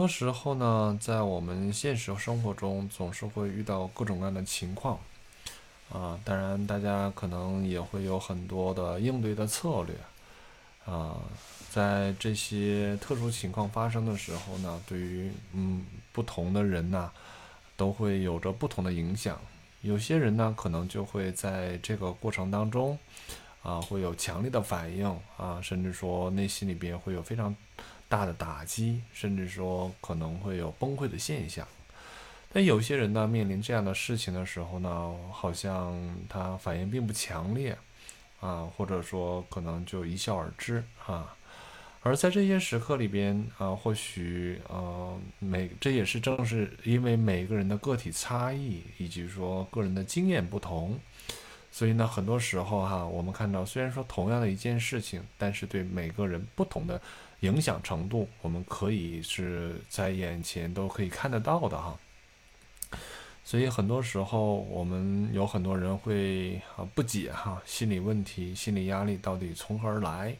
多时候呢，在我们现实生活中，总是会遇到各种各样的情况，啊，当然大家可能也会有很多的应对的策略，啊，在这些特殊情况发生的时候呢，对于嗯不同的人呢，都会有着不同的影响。有些人呢，可能就会在这个过程当中，啊，会有强烈的反应啊，甚至说内心里边会有非常大的打击，甚至说可能会有崩溃的现象。但有些人呢，面临这样的事情的时候呢，好像他反应并不强烈，啊，或者说可能就一笑而之啊。而在这些时刻里边啊，或许呃每这也是正是因为每个人的个体差异以及说个人的经验不同，所以呢，很多时候哈，我们看到虽然说同样的一件事情，但是对每个人不同的影响程度，我们可以是在眼前都可以看得到的哈。所以很多时候我们有很多人会啊不解哈，心理问题、心理压力到底从何而来？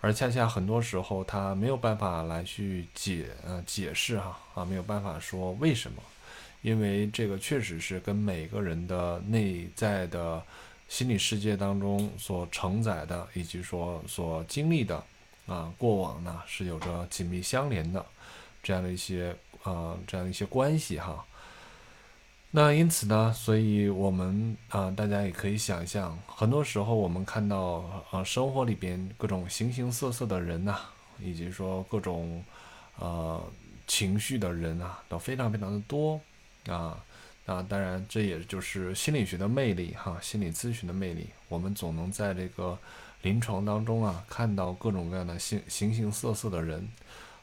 而恰恰很多时候，他没有办法来去解呃解释哈啊，没有办法说为什么，因为这个确实是跟每个人的内在的心理世界当中所承载的，以及说所经历的啊过往呢是有着紧密相连的这样的一些啊这样的一些关系哈。那因此呢，所以我们啊，大家也可以想象，很多时候我们看到啊，生活里边各种形形色色的人呐，以及说各种呃情绪的人啊，都非常非常的多啊。那当然，这也就是心理学的魅力哈，心理咨询的魅力。我们总能在这个临床当中啊，看到各种各样的形形形色色的人，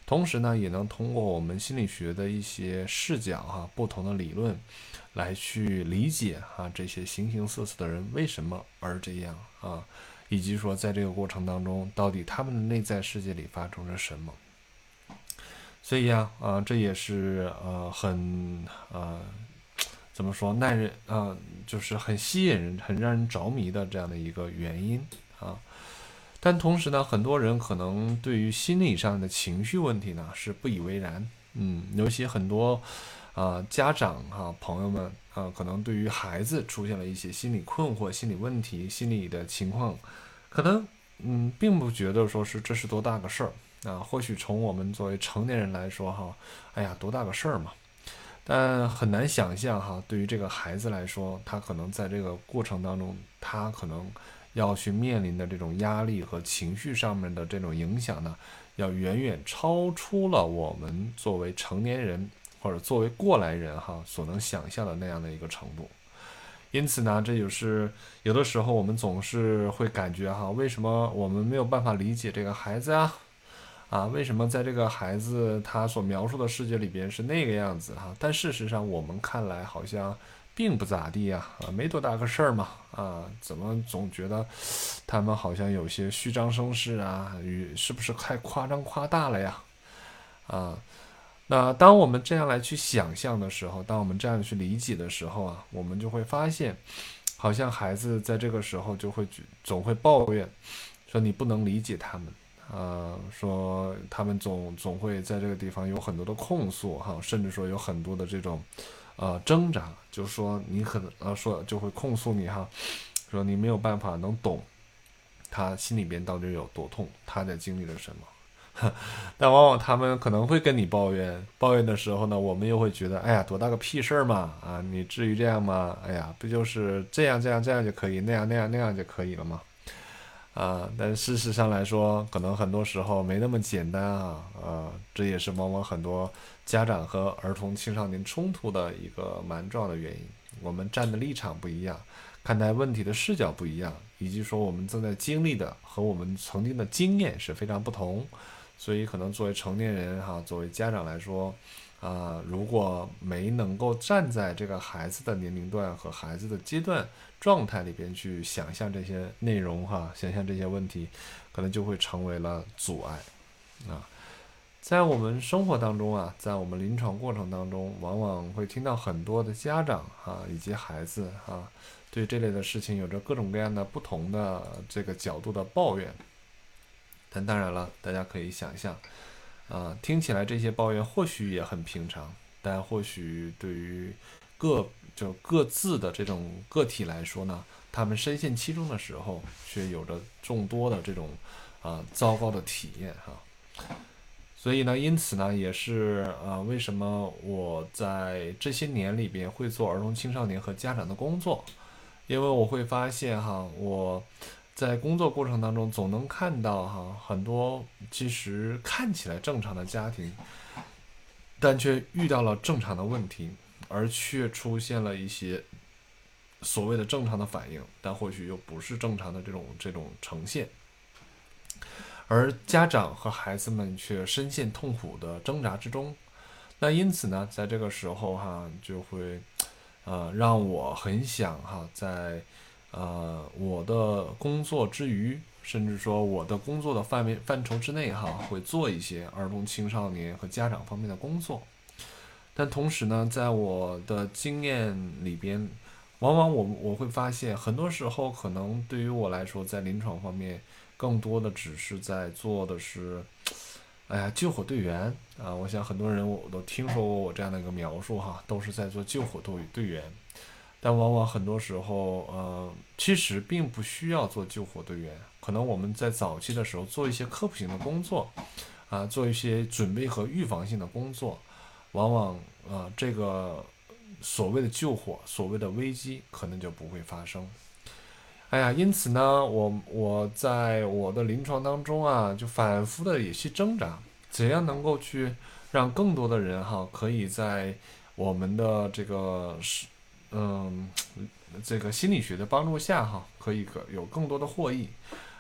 同时呢，也能通过我们心理学的一些视角哈，不同的理论。来去理解啊，这些形形色色的人为什么而这样啊，以及说在这个过程当中，到底他们的内在世界里发生了什么？所以呀，啊，这也是呃很呃怎么说耐人啊，就是很吸引人、很让人着迷的这样的一个原因啊。但同时呢，很多人可能对于心理上的情绪问题呢是不以为然，嗯，尤其很多。啊，家长哈，朋友们啊，可能对于孩子出现了一些心理困惑、心理问题、心理的情况，可能嗯，并不觉得说是这是多大个事儿啊。或许从我们作为成年人来说哈，哎呀，多大个事儿嘛。但很难想象哈，对于这个孩子来说，他可能在这个过程当中，他可能要去面临的这种压力和情绪上面的这种影响呢，要远远超出了我们作为成年人。或者作为过来人哈所能想象的那样的一个程度，因此呢，这就是有的时候我们总是会感觉哈，为什么我们没有办法理解这个孩子啊？啊，为什么在这个孩子他所描述的世界里边是那个样子哈？但事实上我们看来好像并不咋地呀，啊，没多大个事儿嘛，啊，怎么总觉得他们好像有些虚张声势啊？与是不是太夸张夸大了呀？啊？那当我们这样来去想象的时候，当我们这样去理解的时候啊，我们就会发现，好像孩子在这个时候就会总会抱怨，说你不能理解他们，啊，说他们总总会在这个地方有很多的控诉哈，甚至说有很多的这种，呃，挣扎，就是说你可能呃说就会控诉你哈，说你没有办法能懂他心里边到底有多痛，他在经历了什么。但往往他们可能会跟你抱怨，抱怨的时候呢，我们又会觉得，哎呀，多大个屁事儿嘛！啊，你至于这样吗？哎呀，不就是这样这样这样就可以，那样那样那样就可以了吗？啊，但事实上来说，可能很多时候没那么简单啊。呃，这也是往往很多家长和儿童青少年冲突的一个蛮重要的原因。我们站的立场不一样，看待问题的视角不一样，以及说我们正在经历的和我们曾经的经验是非常不同。所以，可能作为成年人哈，作为家长来说，啊，如果没能够站在这个孩子的年龄段和孩子的阶段状态里边去想象这些内容哈，想象这些问题，可能就会成为了阻碍。啊，在我们生活当中啊，在我们临床过程当中，往往会听到很多的家长啊以及孩子啊，对这类的事情有着各种各样的不同的这个角度的抱怨。但当然了，大家可以想象，啊，听起来这些抱怨或许也很平常，但或许对于各就各自的这种个体来说呢，他们深陷其中的时候，却有着众多的这种啊糟糕的体验哈。所以呢，因此呢，也是啊，为什么我在这些年里边会做儿童青少年和家长的工作？因为我会发现哈，我。在工作过程当中，总能看到哈很多其实看起来正常的家庭，但却遇到了正常的问题，而却出现了一些所谓的正常的反应，但或许又不是正常的这种这种呈现，而家长和孩子们却深陷痛苦的挣扎之中。那因此呢，在这个时候哈，就会呃让我很想哈在。呃，我的工作之余，甚至说我的工作的范围范畴之内，哈，会做一些儿童、青少年和家长方面的工作。但同时呢，在我的经验里边，往往我我会发现，很多时候可能对于我来说，在临床方面，更多的只是在做的是，哎呀，救火队员啊！我想很多人我都听说过我这样的一个描述，哈，都是在做救火队队员。但往往很多时候，呃，其实并不需要做救火队员。可能我们在早期的时候做一些科普性的工作，啊，做一些准备和预防性的工作，往往，呃，这个所谓的救火、所谓的危机可能就不会发生。哎呀，因此呢，我我在我的临床当中啊，就反复的也去挣扎，怎样能够去让更多的人哈，可以在我们的这个是。嗯，这个心理学的帮助下哈，可以可有更多的获益。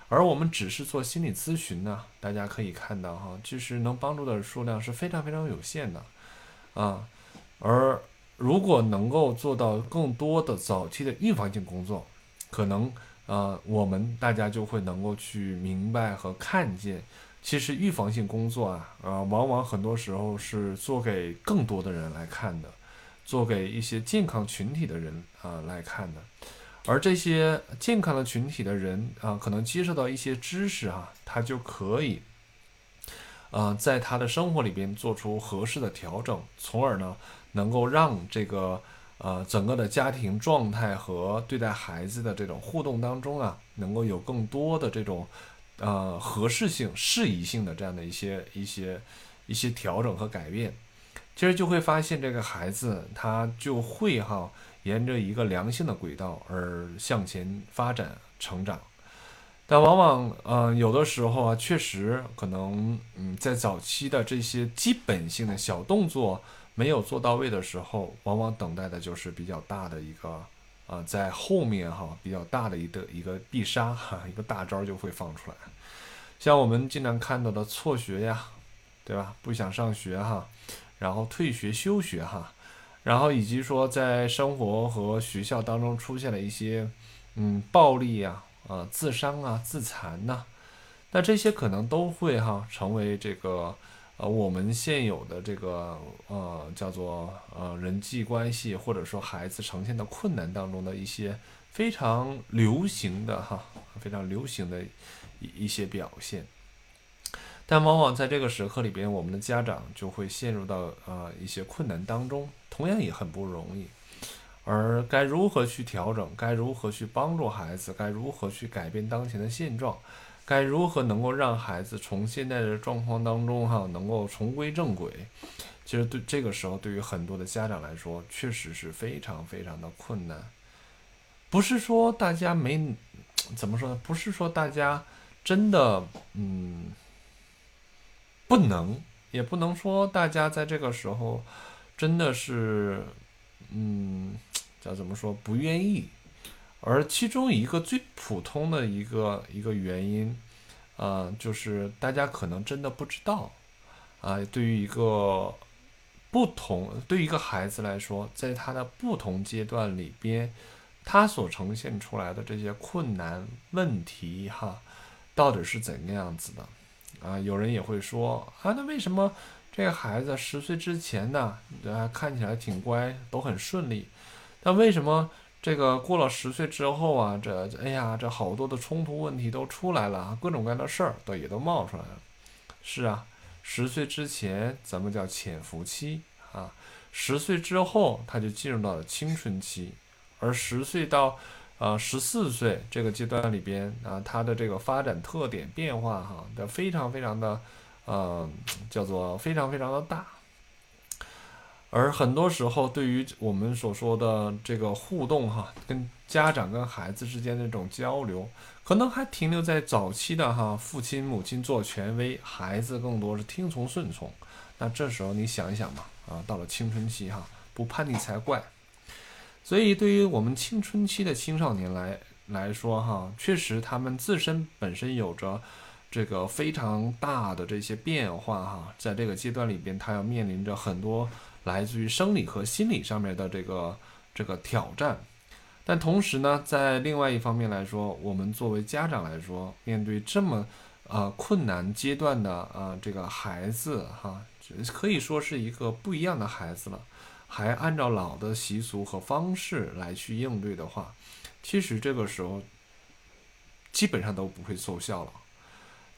而我们只是做心理咨询呢，大家可以看到哈，其实能帮助的数量是非常非常有限的啊。而如果能够做到更多的早期的预防性工作，可能啊，我们大家就会能够去明白和看见，其实预防性工作啊，呃，往往很多时候是做给更多的人来看的。做给一些健康群体的人啊来看的，而这些健康的群体的人啊，可能接受到一些知识哈，他就可以，呃，在他的生活里边做出合适的调整，从而呢，能够让这个呃整个的家庭状态和对待孩子的这种互动当中啊，能够有更多的这种呃合适性、适宜性的这样的一些一些一些调整和改变。其实就会发现，这个孩子他就会哈，沿着一个良性的轨道而向前发展成长。但往往，嗯，有的时候啊，确实可能，嗯，在早期的这些基本性的小动作没有做到位的时候，往往等待的就是比较大的一个，啊，在后面哈，比较大的一个一个必杀哈，一个大招就会放出来。像我们经常看到的辍学呀，对吧？不想上学哈。然后退学休学哈，然后以及说在生活和学校当中出现了一些嗯暴力呀啊自伤啊自残呐，那这些可能都会哈成为这个呃我们现有的这个呃叫做呃人际关系或者说孩子呈现的困难当中的一些非常流行的哈非常流行的一一些表现。但往往在这个时刻里边，我们的家长就会陷入到呃一些困难当中，同样也很不容易。而该如何去调整？该如何去帮助孩子？该如何去改变当前的现状？该如何能够让孩子从现在的状况当中哈能够重归正轨？其实对这个时候，对于很多的家长来说，确实是非常非常的困难。不是说大家没怎么说呢？不是说大家真的嗯。不能，也不能说大家在这个时候真的是，嗯，叫怎么说不愿意。而其中一个最普通的一个一个原因，啊，就是大家可能真的不知道，啊，对于一个不同，对于一个孩子来说，在他的不同阶段里边，他所呈现出来的这些困难问题，哈，到底是怎样子的？啊，有人也会说啊，那为什么这个孩子十岁之前呢，啊看起来挺乖，都很顺利，但为什么这个过了十岁之后啊，这哎呀，这好多的冲突问题都出来了，各种各样的事儿都也都冒出来了。是啊，十岁之前咱们叫潜伏期啊，十岁之后他就进入到了青春期，而十岁到啊十四岁这个阶段里边啊，他的这个发展特点变化哈的非常非常的呃叫做非常非常的大。而很多时候，对于我们所说的这个互动，哈，跟家长跟孩子之间的这种交流，可能还停留在早期的哈，父亲母亲做权威，孩子更多是听从顺从。那这时候你想一想嘛，啊，到了青春期哈，不叛逆才怪。所以，对于我们青春期的青少年来来说哈，确实他们自身本身有着这个非常大的这些变化哈，在这个阶段里边，他要面临着很多。来自于生理和心理上面的这个这个挑战，但同时呢，在另外一方面来说，我们作为家长来说，面对这么呃困难阶段的呃这个孩子哈，可以说是一个不一样的孩子了，还按照老的习俗和方式来去应对的话，其实这个时候基本上都不会奏效了。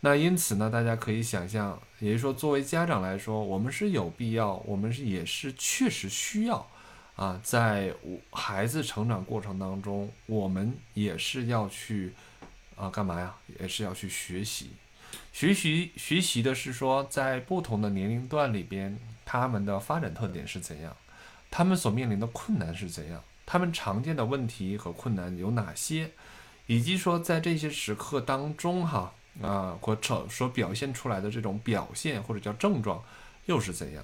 那因此呢，大家可以想象，也就是说，作为家长来说，我们是有必要，我们是也是确实需要，啊，在孩子成长过程当中，我们也是要去，啊，干嘛呀？也是要去学习，学习学习的是说，在不同的年龄段里边，他们的发展特点是怎样，他们所面临的困难是怎样，他们常见的问题和困难有哪些，以及说在这些时刻当中，哈。啊，或者所表现出来的这种表现或者叫症状又是怎样？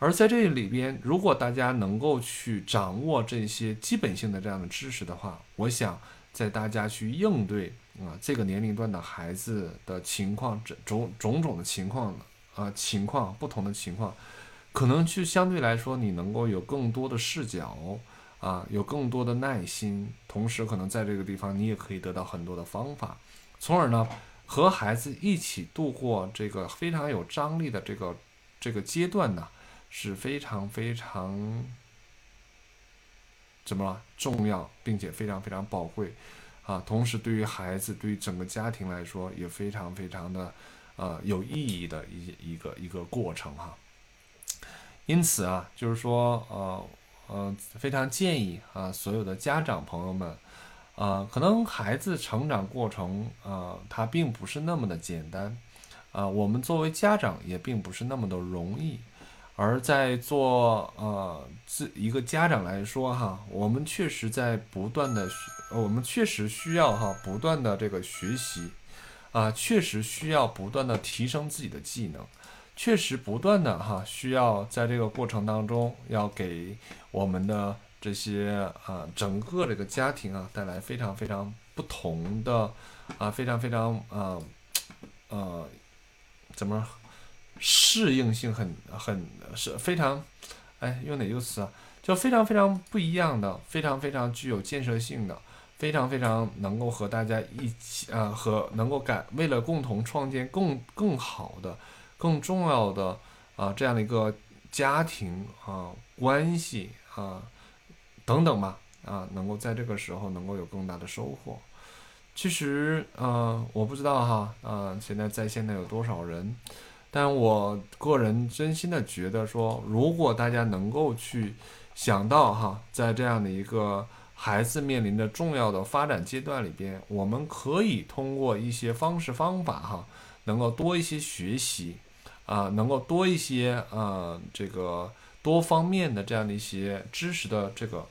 而在这里边，如果大家能够去掌握这些基本性的这样的知识的话，我想在大家去应对啊这个年龄段的孩子的情况，这种种种的情况啊情况不同的情况，可能去相对来说你能够有更多的视角啊，有更多的耐心，同时可能在这个地方你也可以得到很多的方法，从而呢。和孩子一起度过这个非常有张力的这个这个阶段呢，是非常非常怎么了重要，并且非常非常宝贵啊！同时，对于孩子，对于整个家庭来说，也非常非常的呃有意义的一一个一个过程哈。因此啊，就是说呃呃，非常建议啊，所有的家长朋友们。啊，可能孩子成长过程啊，他并不是那么的简单，啊，我们作为家长也并不是那么的容易，而在做呃自一个家长来说哈，我们确实在不断的，我们确实需要哈不断的这个学习，啊，确实需要不断的提升自己的技能，确实不断的哈需要在这个过程当中要给我们的。这些啊，整个这个家庭啊，带来非常非常不同的啊，非常非常啊，呃，怎么适应性很很是非常，哎，用哪个词啊？就非常非常不一样的，非常非常具有建设性的，非常非常能够和大家一起啊，和能够感为了共同创建更更好的、更重要的啊这样的一个家庭啊关系啊。等等吧，啊，能够在这个时候能够有更大的收获。其实，呃，我不知道哈，呃，现在在线的有多少人，但我个人真心的觉得说，如果大家能够去想到哈，在这样的一个孩子面临的重要的发展阶段里边，我们可以通过一些方式方法哈，能够多一些学习，啊，能够多一些呃，这个多方面的这样的一些知识的这个。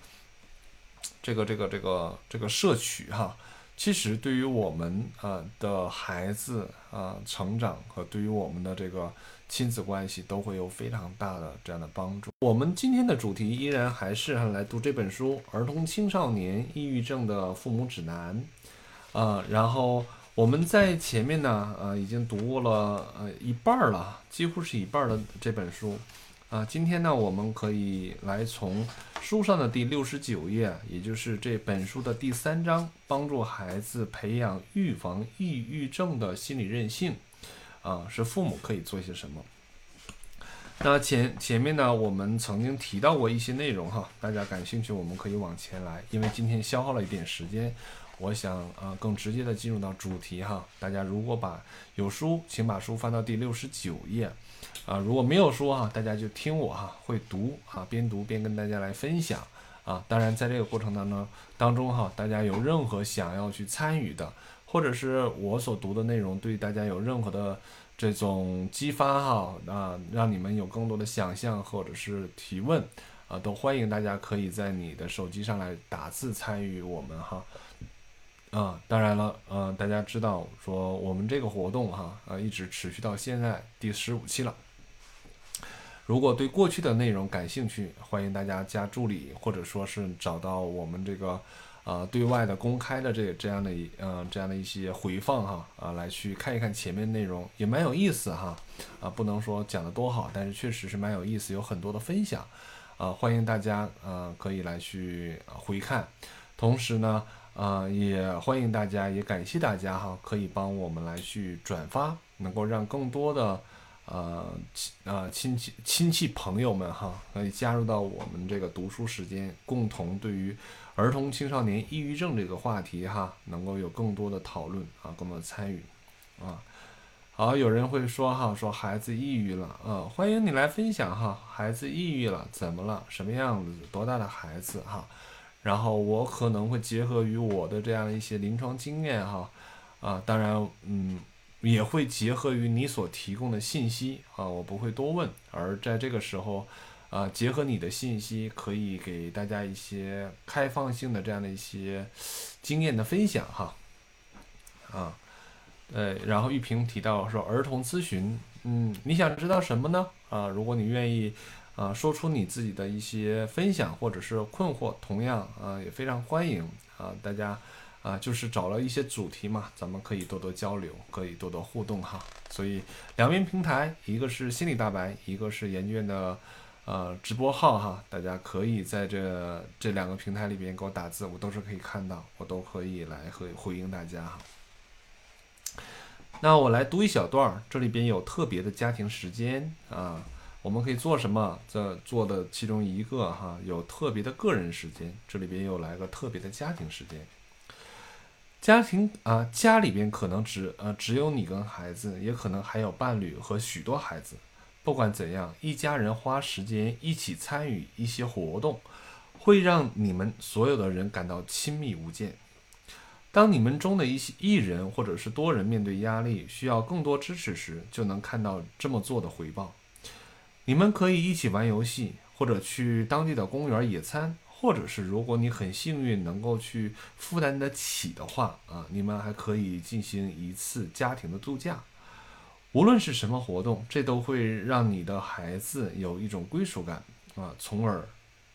这个这个这个这个摄取哈，其实对于我们呃的孩子啊成长和对于我们的这个亲子关系都会有非常大的这样的帮助。我们今天的主题依然还是来读这本书《儿童青少年抑郁症的父母指南》啊，然后我们在前面呢呃已经读过了呃一半了，几乎是一半的这本书。啊，今天呢，我们可以来从书上的第六十九页，也就是这本书的第三章，帮助孩子培养预防抑郁症的心理韧性。啊，是父母可以做些什么？那前前面呢，我们曾经提到过一些内容哈，大家感兴趣，我们可以往前来，因为今天消耗了一点时间，我想啊，更直接的进入到主题哈。大家如果把有书，请把书翻到第六十九页，啊，如果没有书哈，大家就听我哈，会读啊，边读边跟大家来分享啊。当然，在这个过程当中当中哈，大家有任何想要去参与的，或者是我所读的内容对大家有任何的这种激发哈啊，让你们有更多的想象或者是提问啊，都欢迎大家可以在你的手机上来打字参与我们哈。啊，当然了，呃，大家知道说我们这个活动哈，呃，一直持续到现在第十五期了。如果对过去的内容感兴趣，欢迎大家加助理，或者说是找到我们这个呃对外的公开的这这样的一呃这样的一些回放哈啊，来去看一看前面内容也蛮有意思哈啊，不能说讲的多好，但是确实是蛮有意思，有很多的分享啊，欢迎大家呃可以来去回看，同时呢。啊，也欢迎大家，也感谢大家哈，可以帮我们来去转发，能够让更多的呃亲呃亲戚亲戚朋友们哈，可以加入到我们这个读书时间，共同对于儿童青少年抑郁症这个话题哈，能够有更多的讨论啊，更多的参与啊。好，有人会说哈，说孩子抑郁了，啊，欢迎你来分享哈，孩子抑郁了，怎么了？什么样子？多大的孩子哈？然后我可能会结合于我的这样的一些临床经验哈，啊，当然，嗯，也会结合于你所提供的信息啊，我不会多问，而在这个时候，啊，结合你的信息，可以给大家一些开放性的这样的一些经验的分享哈，啊，呃，然后玉萍提到说儿童咨询，嗯，你想知道什么呢？啊，如果你愿意。啊，说出你自己的一些分享或者是困惑，同样啊也非常欢迎啊，大家啊就是找了一些主题嘛，咱们可以多多交流，可以多多互动哈。所以两边平台，一个是心理大白，一个是研究院的呃直播号哈，大家可以在这这两个平台里边给我打字，我都是可以看到，我都可以来回回应大家哈。那我来读一小段儿，这里边有特别的家庭时间啊。我们可以做什么？这做的其中一个哈，有特别的个人时间，这里边又来个特别的家庭时间。家庭啊，家里边可能只呃只有你跟孩子，也可能还有伴侣和许多孩子。不管怎样，一家人花时间一起参与一些活动，会让你们所有的人感到亲密无间。当你们中的一些一人或者是多人面对压力，需要更多支持时，就能看到这么做的回报。你们可以一起玩游戏，或者去当地的公园野餐，或者是如果你很幸运能够去负担得起的话啊，你们还可以进行一次家庭的度假。无论是什么活动，这都会让你的孩子有一种归属感啊，从而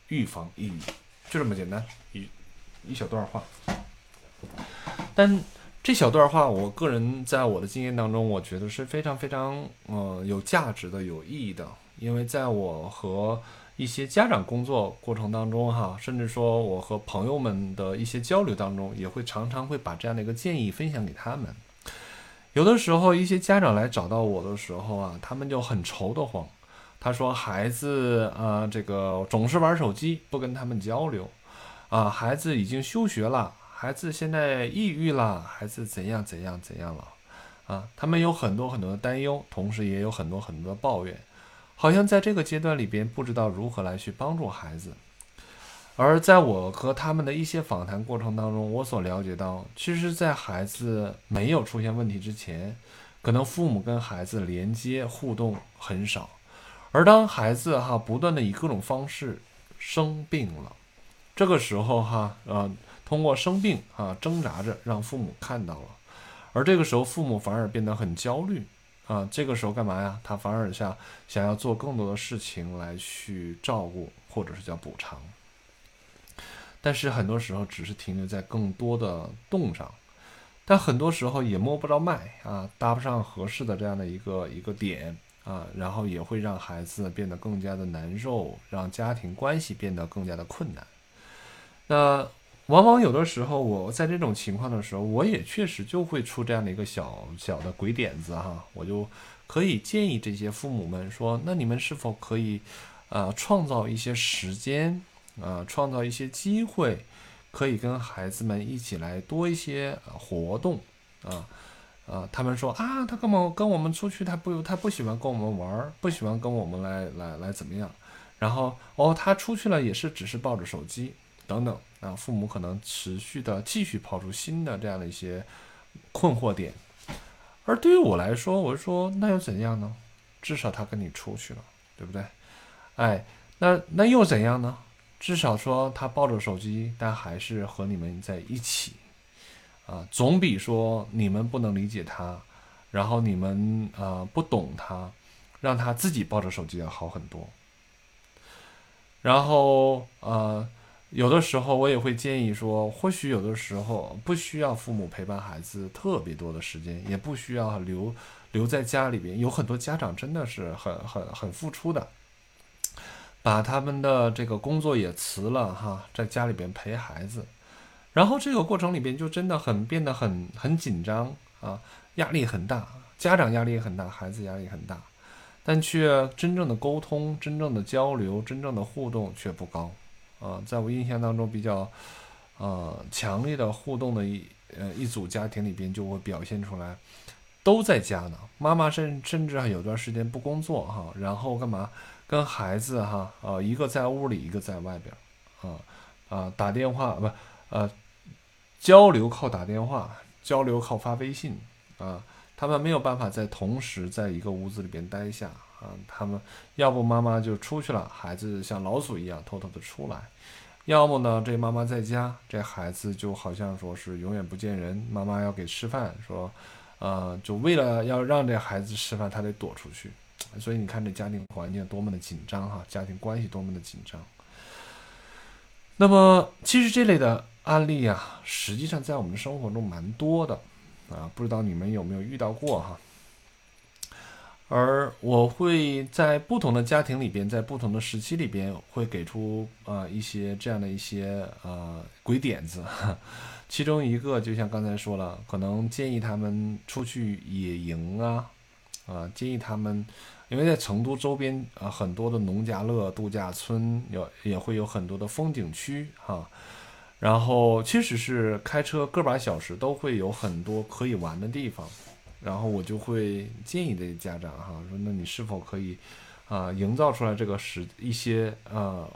预防抑郁。就这么简单，一一小段话。但这小段话，我个人在我的经验当中，我觉得是非常非常呃有价值的、有意义的。因为在我和一些家长工作过程当中，哈，甚至说我和朋友们的一些交流当中，也会常常会把这样的一个建议分享给他们。有的时候，一些家长来找到我的时候啊，他们就很愁得慌。他说：“孩子啊，这个总是玩手机，不跟他们交流啊，孩子已经休学了，孩子现在抑郁了，孩子怎样怎样怎样了啊？”他们有很多很多的担忧，同时也有很多很多的抱怨。好像在这个阶段里边，不知道如何来去帮助孩子。而在我和他们的一些访谈过程当中，我所了解到，其实，在孩子没有出现问题之前，可能父母跟孩子连接互动很少。而当孩子哈不断的以各种方式生病了，这个时候哈呃，通过生病啊挣扎着让父母看到了，而这个时候父母反而变得很焦虑。啊，这个时候干嘛呀？他反而想想要做更多的事情来去照顾，或者是叫补偿。但是很多时候只是停留在更多的动上，但很多时候也摸不着脉啊，搭不上合适的这样的一个一个点啊，然后也会让孩子变得更加的难受，让家庭关系变得更加的困难。那。往往有的时候，我在这种情况的时候，我也确实就会出这样的一个小小的鬼点子哈，我就可以建议这些父母们说：那你们是否可以，呃，创造一些时间，啊，创造一些机会，可以跟孩子们一起来多一些活动啊。啊，他们说啊，他根本跟我们出去，他不他不喜欢跟我们玩儿，不喜欢跟我们来来来怎么样？然后哦，他出去了也是只是抱着手机等等啊，父母可能持续的继续抛出新的这样的一些困惑点。而对于我来说，我是说那又怎样呢？至少他跟你出去了，对不对？哎，那那又怎样呢？至少说他抱着手机，但还是和你们在一起。啊，总比说你们不能理解他，然后你们啊不懂他，让他自己抱着手机要好很多。然后呃，有的时候我也会建议说，或许有的时候不需要父母陪伴孩子特别多的时间，也不需要留留在家里边。有很多家长真的是很很很付出的，把他们的这个工作也辞了哈，在家里边陪孩子。然后这个过程里边就真的很变得很很紧张啊，压力很大，家长压力也很大，孩子压力很大，但却真正的沟通、真正的交流、真正的互动却不高啊。在我印象当中，比较呃强烈的互动的一呃一组家庭里边，就会表现出来都在家呢，妈妈甚甚至还有段时间不工作哈，然后干嘛跟孩子哈啊一个在屋里，一个在外边啊啊打电话不呃。交流靠打电话，交流靠发微信啊，他们没有办法在同时在一个屋子里边待下啊，他们要不妈妈就出去了，孩子像老鼠一样偷偷的出来，要么呢这妈妈在家，这孩子就好像说是永远不见人，妈妈要给吃饭，说，呃，就为了要让这孩子吃饭，他得躲出去，所以你看这家庭环境多么的紧张哈，家庭关系多么的紧张。那么其实这类的。案例啊，实际上在我们生活中蛮多的，啊，不知道你们有没有遇到过哈？而我会在不同的家庭里边，在不同的时期里边，会给出啊一些这样的一些呃鬼点子。其中一个就像刚才说了，可能建议他们出去野营啊，啊，建议他们，因为在成都周边啊，很多的农家乐度假村有也会有很多的风景区哈。然后，即使是开车个把小时，都会有很多可以玩的地方。然后我就会建议这些家长哈，说那你是否可以啊，营造出来这个时一些呃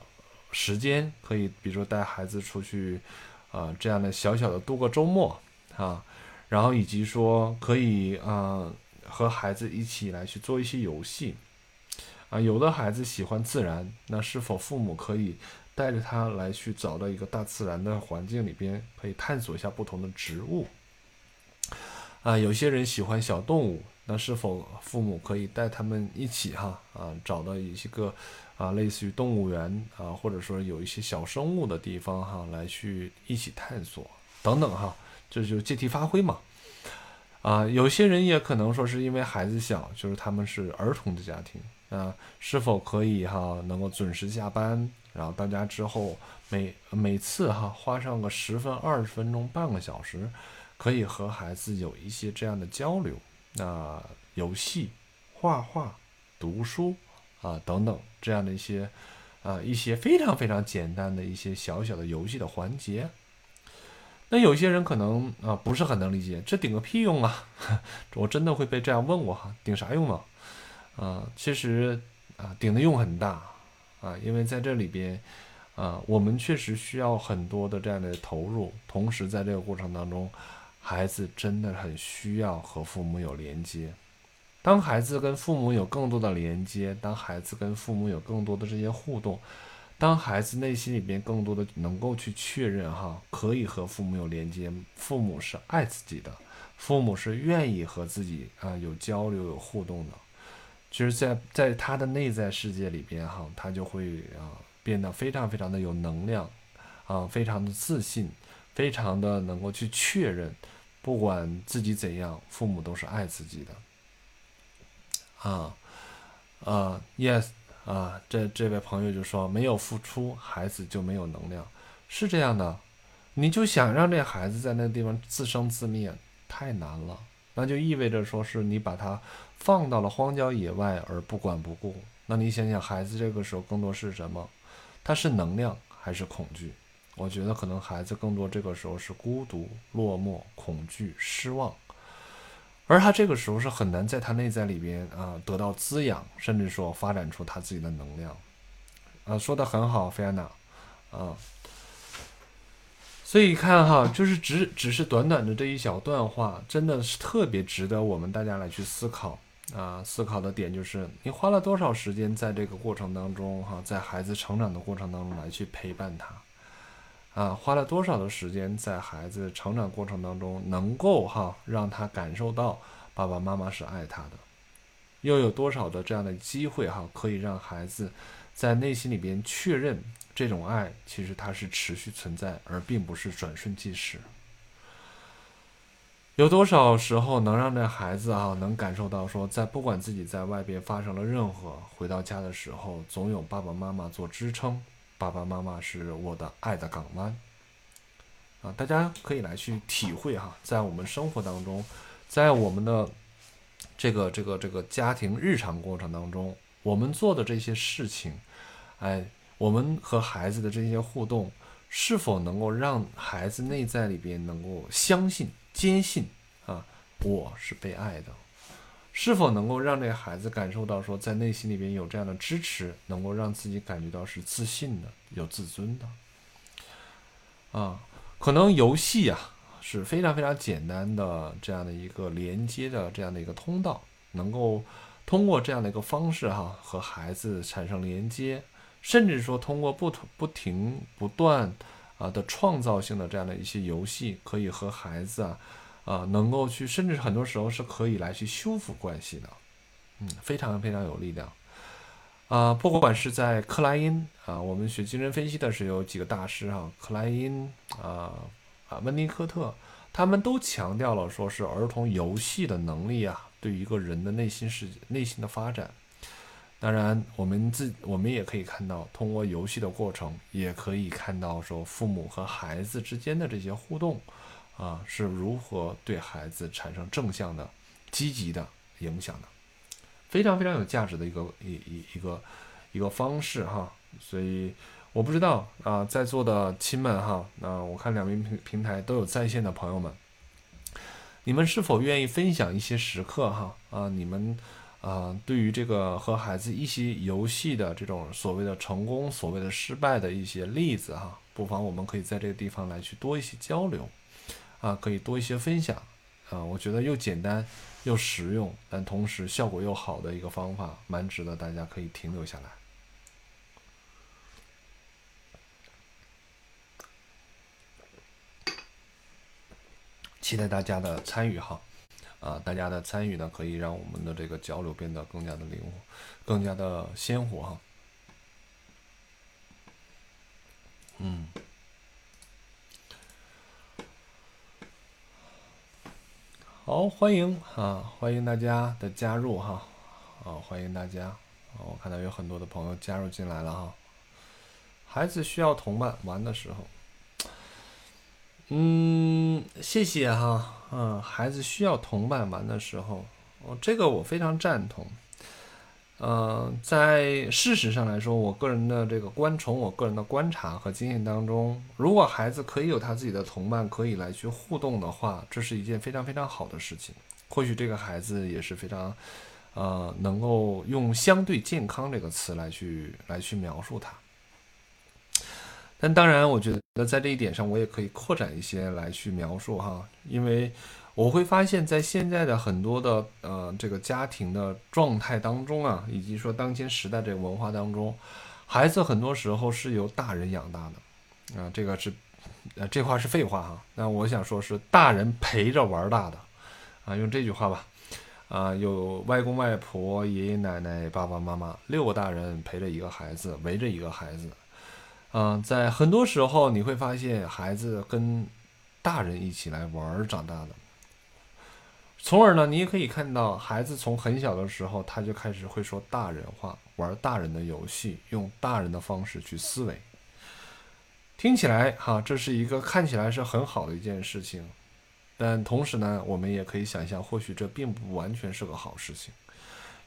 时间，可以比如说带孩子出去啊，这样的小小的度过周末啊，然后以及说可以啊和孩子一起来去做一些游戏啊，有的孩子喜欢自然，那是否父母可以？带着他来去找到一个大自然的环境里边，可以探索一下不同的植物。啊，有些人喜欢小动物，那是否父母可以带他们一起哈啊，找到一些个啊，类似于动物园啊，或者说有一些小生物的地方哈，来去一起探索等等哈，这就借题发挥嘛。啊，有些人也可能说是因为孩子小，就是他们是儿童的家庭啊，是否可以哈能够准时下班？然后到家之后，每每次哈花上个十分、二十分钟、半个小时，可以和孩子有一些这样的交流，那游戏、画画、读书啊等等这样的一些啊一些非常非常简单的一些小小的游戏的环节。那有些人可能啊不是很能理解，这顶个屁用啊！我真的会被这样问过哈，顶啥用啊？啊，其实啊顶的用很大。啊，因为在这里边，啊，我们确实需要很多的这样的投入，同时在这个过程当中，孩子真的很需要和父母有连接。当孩子跟父母有更多的连接，当孩子跟父母有更多的这些互动，当孩子内心里边更多的能够去确认哈，可以和父母有连接，父母是爱自己的，父母是愿意和自己啊有交流有互动的。就是在在他的内在世界里边哈，他就会啊变得非常非常的有能量，啊，非常的自信，非常的能够去确认，不管自己怎样，父母都是爱自己的。啊，啊，yes，啊，这这位朋友就说没有付出，孩子就没有能量，是这样的，你就想让这孩子在那个地方自生自灭，太难了。那就意味着说是你把他放到了荒郊野外而不管不顾。那你想想，孩子这个时候更多是什么？他是能量还是恐惧？我觉得可能孩子更多这个时候是孤独、落寞、恐惧、失望，而他这个时候是很难在他内在里边啊得到滋养，甚至说发展出他自己的能量。啊，说的很好，菲安娜，啊。所以看哈，就是只只是短短的这一小段话，真的是特别值得我们大家来去思考啊。思考的点就是，你花了多少时间在这个过程当中哈，在孩子成长的过程当中来去陪伴他啊，花了多少的时间在孩子成长过程当中，能够哈让他感受到爸爸妈妈是爱他的，又有多少的这样的机会哈，可以让孩子在内心里边确认。这种爱其实它是持续存在，而并不是转瞬即逝。有多少时候能让这孩子啊能感受到说，在不管自己在外边发生了任何，回到家的时候，总有爸爸妈妈做支撑，爸爸妈妈是我的爱的港湾。啊，大家可以来去体会哈，在我们生活当中，在我们的这个这个这个家庭日常过程当中，我们做的这些事情，哎。我们和孩子的这些互动，是否能够让孩子内在里边能够相信、坚信啊，我是被爱的？是否能够让这个孩子感受到说，在内心里边有这样的支持，能够让自己感觉到是自信的、有自尊的？啊，可能游戏啊是非常非常简单的这样的一个连接的这样的一个通道，能够通过这样的一个方式哈，和孩子产生连接。甚至说，通过不同、不停、不断啊的创造性的这样的一些游戏，可以和孩子啊，啊，能够去，甚至很多时候是可以来去修复关系的，嗯，非常非常有力量啊。不管是在克莱因啊，我们学精神分析的是有几个大师哈，克莱因啊啊，温尼科特，他们都强调了，说是儿童游戏的能力啊，对于一个人的内心世界、内心的发展。当然，我们自我们也可以看到，通过游戏的过程，也可以看到说父母和孩子之间的这些互动，啊，是如何对孩子产生正向的、积极的影响的，非常非常有价值的一个一一一个一个方式哈。所以我不知道啊，在座的亲们哈，那我看两边平平台都有在线的朋友们，你们是否愿意分享一些时刻哈？啊，你们。啊，对于这个和孩子一起游戏的这种所谓的成功、所谓的失败的一些例子哈，不妨我们可以在这个地方来去多一些交流，啊，可以多一些分享，啊，我觉得又简单又实用，但同时效果又好的一个方法，蛮值得大家可以停留下来。期待大家的参与哈。啊，大家的参与呢，可以让我们的这个交流变得更加的灵活，更加的鲜活哈。嗯，好，欢迎啊，欢迎大家的加入哈，啊，欢迎大家，我看到有很多的朋友加入进来了哈。孩子需要同伴玩的时候。嗯，谢谢哈。嗯，孩子需要同伴玩的时候，哦，这个我非常赞同。呃，在事实上来说，我个人的这个观，从我个人的观察和经验当中，如果孩子可以有他自己的同伴，可以来去互动的话，这是一件非常非常好的事情。或许这个孩子也是非常，呃，能够用相对健康这个词来去来去描述他。但当然，我觉得在这一点上，我也可以扩展一些来去描述哈，因为我会发现，在现在的很多的呃这个家庭的状态当中啊，以及说当今时代这个文化当中，孩子很多时候是由大人养大的啊，这个是呃这话是废话哈，那我想说是大人陪着玩大的啊，用这句话吧，啊，有外公外婆、爷爷奶奶、爸爸妈妈六个大人陪着一个孩子，围着一个孩子。嗯，在很多时候你会发现，孩子跟大人一起来玩长大的，从而呢，你也可以看到，孩子从很小的时候他就开始会说大人话，玩大人的游戏，用大人的方式去思维。听起来哈，这是一个看起来是很好的一件事情，但同时呢，我们也可以想象，或许这并不完全是个好事情。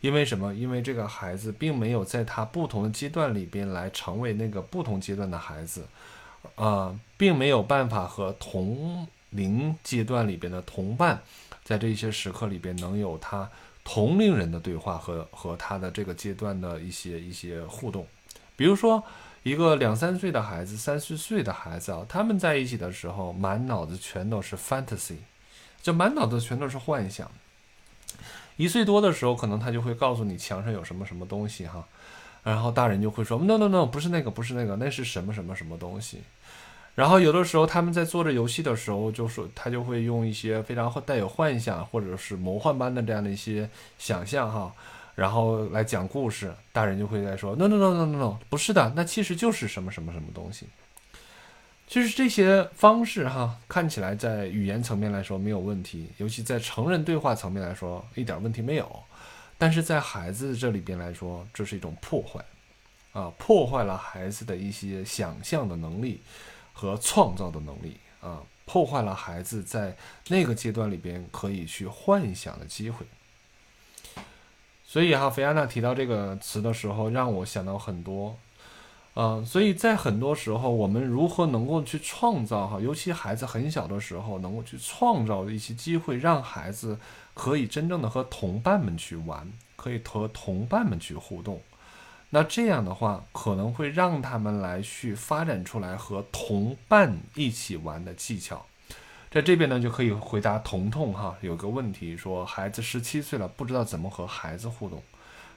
因为什么？因为这个孩子并没有在他不同的阶段里边来成为那个不同阶段的孩子，啊，并没有办法和同龄阶段里边的同伴，在这些时刻里边能有他同龄人的对话和和他的这个阶段的一些一些互动。比如说，一个两三岁的孩子、三四岁的孩子啊，他们在一起的时候，满脑子全都是 fantasy，就满脑子全都是幻想。一岁多的时候，可能他就会告诉你墙上有什么什么东西哈。然后大人就会说：“no no no，不是那个，不是那个，那是什么什么什么东西。”然后有的时候他们在做着游戏的时候，就说他就会用一些非常带有幻想或者是魔幻般的这样的一些想象哈，然后来讲故事。大人就会在说：“no no no no no no，不是的，那其实就是什么什么什么东西。”就是这些方式哈，看起来在语言层面来说没有问题，尤其在成人对话层面来说一点问题没有。但是在孩子这里边来说，这是一种破坏，啊，破坏了孩子的一些想象的能力和创造的能力，啊，破坏了孩子在那个阶段里边可以去幻想的机会。所以哈，菲安娜提到这个词的时候，让我想到很多，嗯，所以在很多时候，我们如何能够去创造哈，尤其孩子很小的时候，能够去创造一些机会，让孩子。可以真正的和同伴们去玩，可以和同伴们去互动，那这样的话可能会让他们来去发展出来和同伴一起玩的技巧。在这边呢，就可以回答彤彤哈，有个问题说，孩子十七岁了，不知道怎么和孩子互动，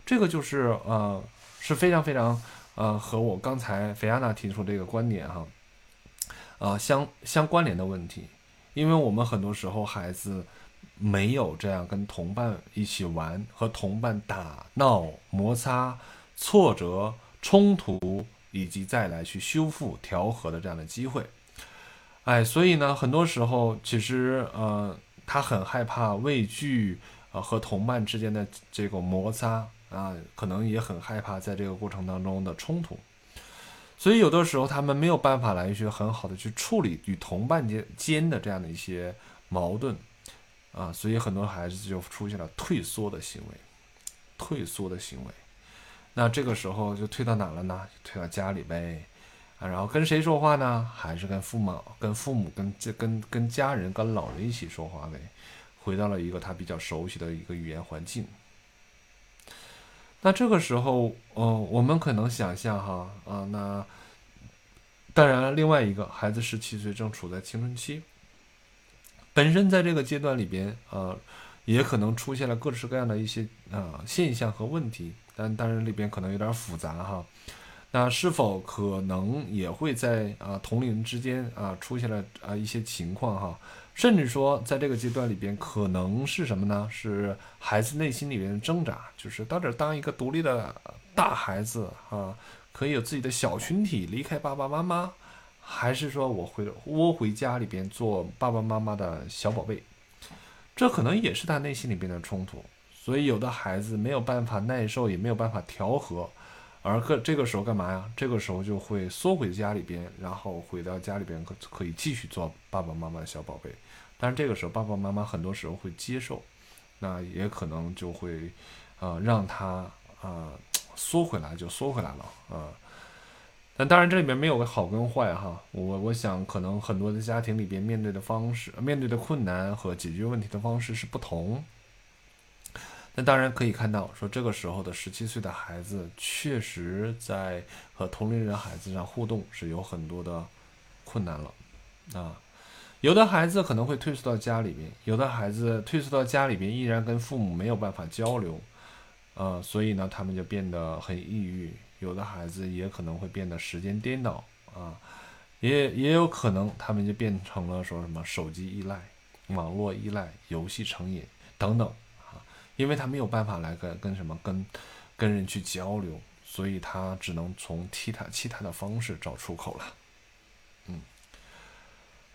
这个就是呃是非常非常呃和我刚才菲亚娜提出这个观点哈，呃相相关联的问题，因为我们很多时候孩子。没有这样跟同伴一起玩，和同伴打闹、摩擦、挫折、冲突，以及再来去修复、调和的这样的机会。哎，所以呢，很多时候其实呃，他很害怕、畏惧呃和同伴之间的这个摩擦啊，可能也很害怕在这个过程当中的冲突。所以有的时候他们没有办法来去很好的去处理与同伴间间的这样的一些矛盾。啊，所以很多孩子就出现了退缩的行为，退缩的行为。那这个时候就退到哪了呢？退到家里呗。啊，然后跟谁说话呢？还是跟父母、跟父母、跟这、跟跟家人、跟老人一起说话呗。回到了一个他比较熟悉的一个语言环境。那这个时候，嗯，我们可能想象哈，啊，那当然，另外一个孩子十七岁，正处在青春期。本身在这个阶段里边，呃，也可能出现了各式各样的一些呃现象和问题，但当然里边可能有点复杂哈。那是否可能也会在啊同龄人之间啊出现了啊一些情况哈？甚至说在这个阶段里边，可能是什么呢？是孩子内心里边的挣扎，就是到底当一个独立的大孩子啊，可以有自己的小群体，离开爸爸妈妈。还是说我回窝回家里边做爸爸妈妈的小宝贝，这可能也是他内心里边的冲突。所以有的孩子没有办法耐受，也没有办法调和，而个这个时候干嘛呀？这个时候就会缩回家里边，然后回到家里边可可以继续做爸爸妈妈的小宝贝。但是这个时候爸爸妈妈很多时候会接受，那也可能就会，呃，让他啊缩回来就缩回来了啊。但当然，这里面没有个好跟坏哈。我我想，可能很多的家庭里边面对的方式、面对的困难和解决问题的方式是不同。那当然可以看到，说这个时候的十七岁的孩子，确实在和同龄人孩子上互动是有很多的困难了啊。有的孩子可能会退缩到家里边，有的孩子退缩到家里边，依然跟父母没有办法交流，呃，所以呢，他们就变得很抑郁。有的孩子也可能会变得时间颠倒啊，也也有可能他们就变成了说什么手机依赖、网络依赖、游戏成瘾等等，因为他没有办法来跟跟什么跟跟人去交流，所以他只能从其他其他的方式找出口了。嗯，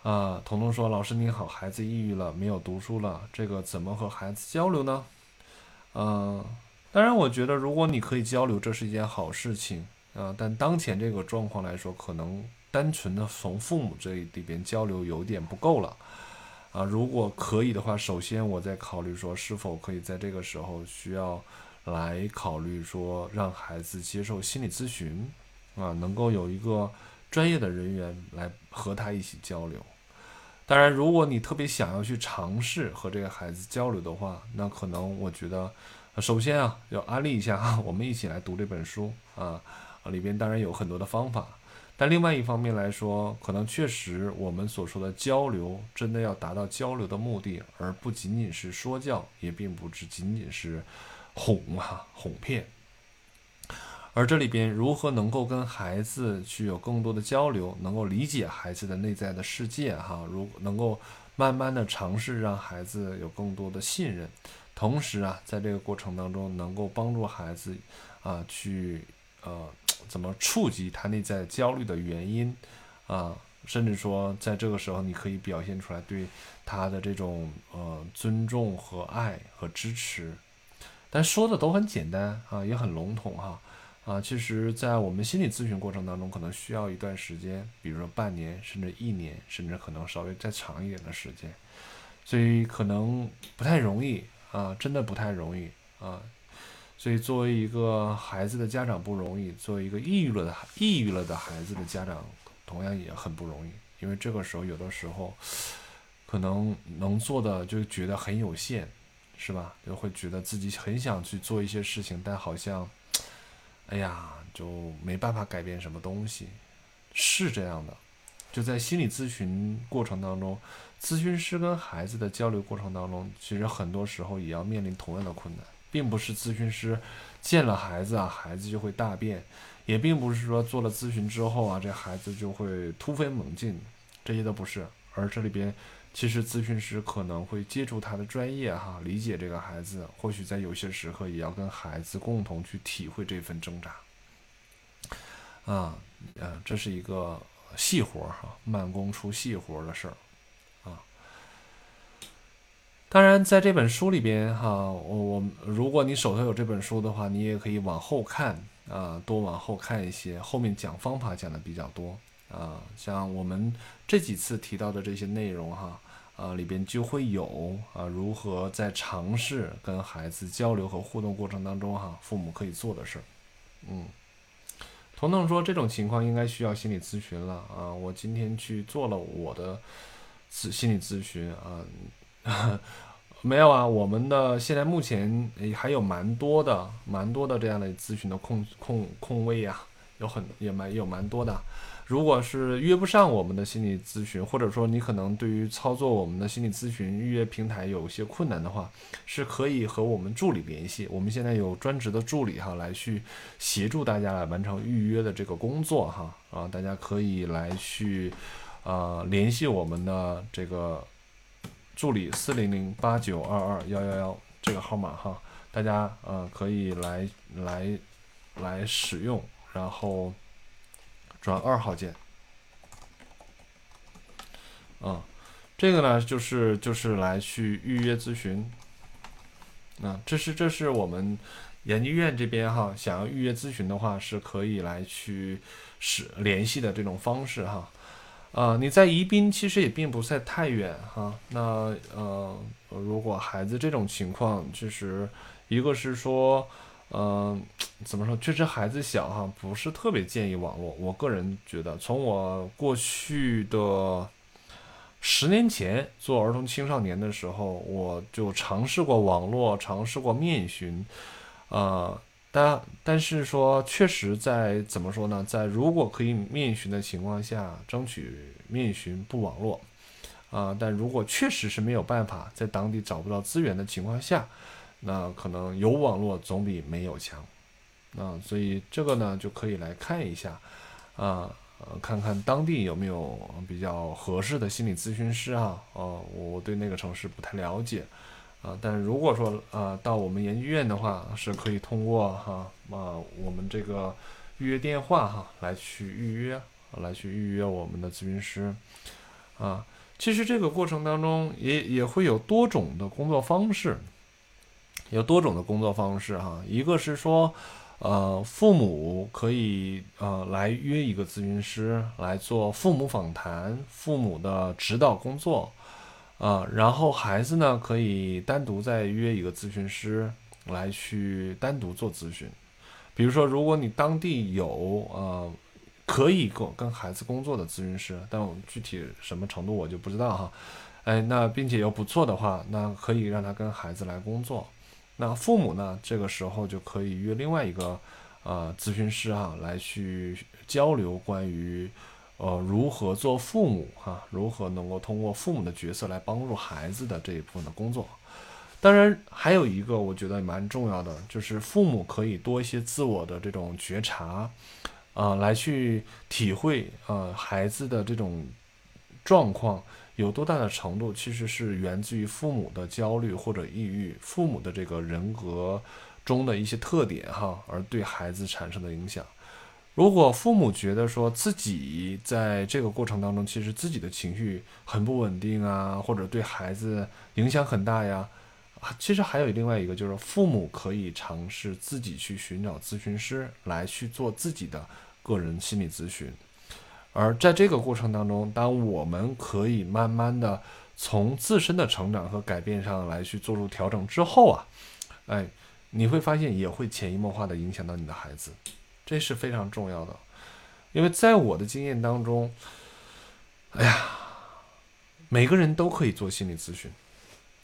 啊，彤彤说：“老师你好，孩子抑郁了，没有读书了，这个怎么和孩子交流呢？”嗯。当然，我觉得如果你可以交流，这是一件好事情啊。但当前这个状况来说，可能单纯的从父母这里边交流有点不够了啊。如果可以的话，首先我在考虑说，是否可以在这个时候需要来考虑说，让孩子接受心理咨询啊，能够有一个专业的人员来和他一起交流。当然，如果你特别想要去尝试和这个孩子交流的话，那可能我觉得，首先啊，要安利一下，我们一起来读这本书啊，里边当然有很多的方法。但另外一方面来说，可能确实我们所说的交流，真的要达到交流的目的，而不仅仅是说教，也并不只仅仅是哄哈哄骗。而这里边如何能够跟孩子去有更多的交流，能够理解孩子的内在的世界，哈，如能够慢慢的尝试让孩子有更多的信任，同时啊，在这个过程当中能够帮助孩子啊去呃怎么触及他内在焦虑的原因啊，甚至说在这个时候你可以表现出来对他的这种呃尊重和爱和支持，但说的都很简单啊，也很笼统哈。啊，其实，在我们心理咨询过程当中，可能需要一段时间，比如说半年，甚至一年，甚至可能稍微再长一点的时间，所以可能不太容易啊，真的不太容易啊。所以，作为一个孩子的家长不容易，作为一个抑郁了的抑郁了的孩子的家长，同样也很不容易，因为这个时候有的时候，可能能做的就觉得很有限，是吧？就会觉得自己很想去做一些事情，但好像。哎呀，就没办法改变什么东西，是这样的。就在心理咨询过程当中，咨询师跟孩子的交流过程当中，其实很多时候也要面临同样的困难，并不是咨询师见了孩子啊，孩子就会大变，也并不是说做了咨询之后啊，这孩子就会突飞猛进，这些都不是。而这里边。其实咨询师可能会借助他的专业，哈，理解这个孩子，或许在有些时刻也要跟孩子共同去体会这份挣扎。啊，呃，这是一个细活儿哈，慢工出细活儿的事儿，当然，在这本书里边哈，我我如果你手头有这本书的话，你也可以往后看啊，多往后看一些，后面讲方法讲的比较多啊，像我们这几次提到的这些内容哈。啊，里边就会有啊，如何在尝试跟孩子交流和互动过程当中，哈，父母可以做的事儿。嗯，彤彤说这种情况应该需要心理咨询了啊。我今天去做了我的咨心理咨询啊，没有啊，我们的现在目前还有蛮多的、蛮多的这样的咨询的空空空位呀，有很也蛮有蛮多的。如果是约不上我们的心理咨询，或者说你可能对于操作我们的心理咨询预约平台有些困难的话，是可以和我们助理联系。我们现在有专职的助理哈，来去协助大家来完成预约的这个工作哈啊，大家可以来去呃联系我们的这个助理四零零八九二二幺幺幺这个号码哈，大家呃可以来来来使用，然后。转二号键，啊，这个呢就是就是来去预约咨询，啊，这是这是我们研究院这边哈，想要预约咨询的话是可以来去使联系的这种方式哈，啊，你在宜宾其实也并不在太远哈，那呃，如果孩子这种情况，其实一个是说。嗯，怎么说？确实孩子小哈，不是特别建议网络。我个人觉得，从我过去的十年前做儿童青少年的时候，我就尝试过网络，尝试过面询，呃，但但是说，确实在怎么说呢？在如果可以面询的情况下，争取面询不网络，啊，但如果确实是没有办法在当地找不到资源的情况下。那可能有网络总比没有强，啊，所以这个呢就可以来看一下，啊，看看当地有没有比较合适的心理咨询师啊，哦，我对那个城市不太了解，但如果说啊到我们研究院的话，是可以通过哈啊我们这个预约电话哈来去预约，来去预约我们的咨询师，啊，其实这个过程当中也也会有多种的工作方式。有多种的工作方式哈，一个是说，呃，父母可以呃来约一个咨询师来做父母访谈、父母的指导工作，啊，然后孩子呢可以单独再约一个咨询师来去单独做咨询。比如说，如果你当地有呃可以跟跟孩子工作的咨询师，但我具体什么程度我就不知道哈。哎，那并且又不错的话，那可以让他跟孩子来工作。那父母呢，这个时候就可以约另外一个呃咨询师啊，来去交流关于呃如何做父母哈，如何能够通过父母的角色来帮助孩子的这一部分的工作。当然，还有一个我觉得蛮重要的，就是父母可以多一些自我的这种觉察，啊，来去体会啊孩子的这种状况有多大的程度，其实是源自于父母的焦虑或者抑郁，父母的这个人格中的一些特点哈，而对孩子产生的影响。如果父母觉得说自己在这个过程当中，其实自己的情绪很不稳定啊，或者对孩子影响很大呀。其实还有另外一个，就是父母可以尝试自己去寻找咨询师来去做自己的个人心理咨询，而在这个过程当中，当我们可以慢慢的从自身的成长和改变上来去做出调整之后啊，哎，你会发现也会潜移默化的影响到你的孩子，这是非常重要的，因为在我的经验当中，哎呀，每个人都可以做心理咨询。